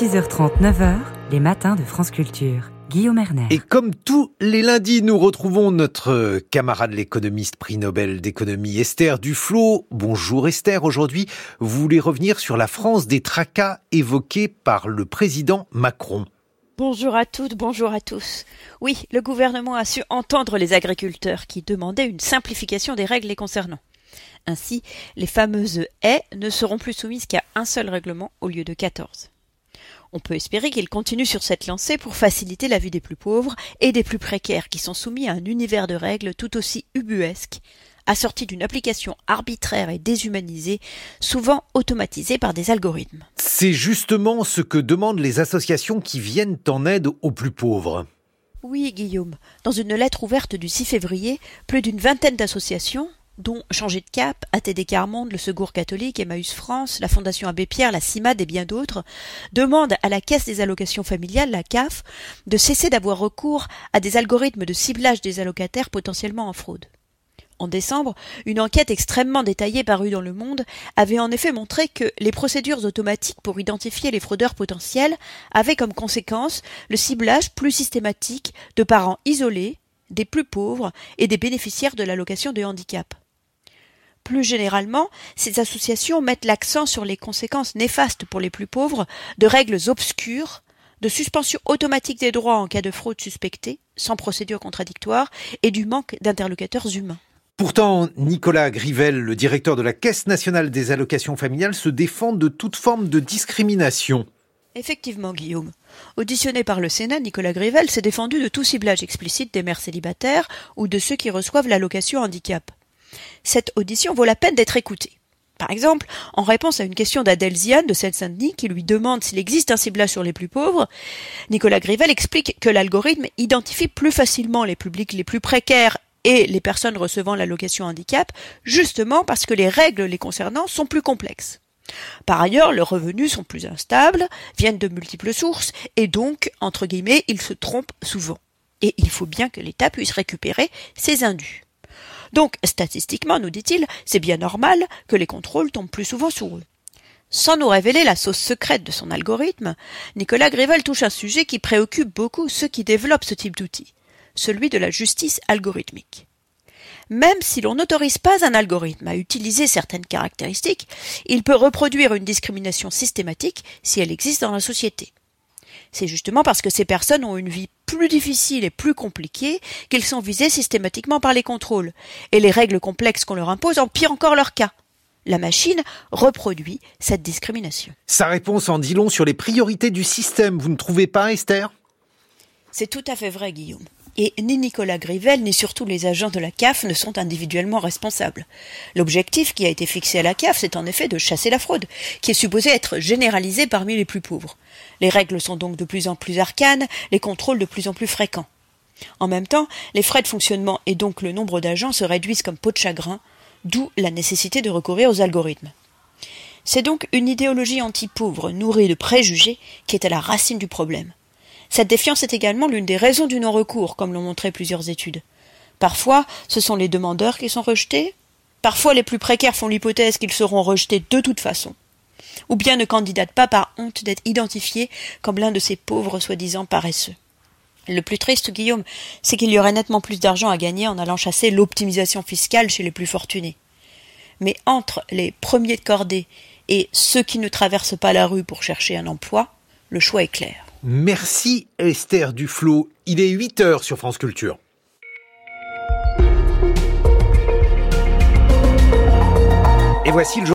6h30, 9h, les matins de France Culture. Guillaume Erner. Et comme tous les lundis, nous retrouvons notre camarade l'économiste prix Nobel d'économie Esther Duflo. Bonjour Esther, aujourd'hui vous voulez revenir sur la France des tracas évoqués par le président Macron. Bonjour à toutes, bonjour à tous. Oui, le gouvernement a su entendre les agriculteurs qui demandaient une simplification des règles les concernant. Ainsi, les fameuses haies ne seront plus soumises qu'à un seul règlement au lieu de 14. On peut espérer qu'il continue sur cette lancée pour faciliter la vie des plus pauvres et des plus précaires qui sont soumis à un univers de règles tout aussi ubuesque, assorti d'une application arbitraire et déshumanisée, souvent automatisée par des algorithmes. C'est justement ce que demandent les associations qui viennent en aide aux plus pauvres. Oui, Guillaume. Dans une lettre ouverte du 6 février, plus d'une vingtaine d'associations, dont Changer de Cap, ATD Carmonde, le Secours catholique, Emmaüs France, la Fondation Abbé Pierre, la CIMAD et bien d'autres, demandent à la Caisse des allocations familiales, la CAF, de cesser d'avoir recours à des algorithmes de ciblage des allocataires potentiellement en fraude. En décembre, une enquête extrêmement détaillée parue dans Le Monde avait en effet montré que les procédures automatiques pour identifier les fraudeurs potentiels avaient comme conséquence le ciblage plus systématique de parents isolés, des plus pauvres et des bénéficiaires de l'allocation de handicap. Plus généralement, ces associations mettent l'accent sur les conséquences néfastes pour les plus pauvres de règles obscures, de suspension automatique des droits en cas de fraude suspectée, sans procédure contradictoire, et du manque d'interlocuteurs humains. Pourtant, Nicolas Grivel, le directeur de la Caisse nationale des allocations familiales, se défend de toute forme de discrimination. Effectivement, Guillaume. Auditionné par le Sénat, Nicolas Grivel s'est défendu de tout ciblage explicite des mères célibataires ou de ceux qui reçoivent l'allocation handicap cette audition vaut la peine d'être écoutée. Par exemple, en réponse à une question d'Adèle de Seine-Saint-Denis qui lui demande s'il existe un ciblage sur les plus pauvres, Nicolas Grivel explique que l'algorithme identifie plus facilement les publics les plus précaires et les personnes recevant l'allocation handicap, justement parce que les règles les concernant sont plus complexes. Par ailleurs, leurs revenus sont plus instables, viennent de multiples sources, et donc, entre guillemets, ils se trompent souvent. Et il faut bien que l'État puisse récupérer ces indus. Donc, statistiquement, nous dit-il, c'est bien normal que les contrôles tombent plus souvent sur eux. Sans nous révéler la sauce secrète de son algorithme, Nicolas Grével touche un sujet qui préoccupe beaucoup ceux qui développent ce type d'outil, celui de la justice algorithmique. Même si l'on n'autorise pas un algorithme à utiliser certaines caractéristiques, il peut reproduire une discrimination systématique si elle existe dans la société. C'est justement parce que ces personnes ont une vie plus difficiles et plus compliqués qu'ils sont visés systématiquement par les contrôles, et les règles complexes qu'on leur impose empirent encore leur cas. La machine reproduit cette discrimination. Sa réponse en dit long sur les priorités du système, vous ne trouvez pas, Esther? C'est tout à fait vrai, Guillaume. Et ni Nicolas Grivel, ni surtout les agents de la CAF ne sont individuellement responsables. L'objectif qui a été fixé à la CAF, c'est en effet de chasser la fraude, qui est supposée être généralisée parmi les plus pauvres. Les règles sont donc de plus en plus arcanes, les contrôles de plus en plus fréquents. En même temps, les frais de fonctionnement et donc le nombre d'agents se réduisent comme peau de chagrin, d'où la nécessité de recourir aux algorithmes. C'est donc une idéologie anti-pauvre, nourrie de préjugés, qui est à la racine du problème. Cette défiance est également l'une des raisons du non-recours, comme l'ont montré plusieurs études. Parfois, ce sont les demandeurs qui sont rejetés, parfois les plus précaires font l'hypothèse qu'ils seront rejetés de toute façon, ou bien ne candidatent pas par honte d'être identifiés comme l'un de ces pauvres soi-disant paresseux. Le plus triste, Guillaume, c'est qu'il y aurait nettement plus d'argent à gagner en allant chasser l'optimisation fiscale chez les plus fortunés. Mais entre les premiers de cordée et ceux qui ne traversent pas la rue pour chercher un emploi, le choix est clair. Merci Esther Duflo. Il est 8 heures sur France Culture. Et voici le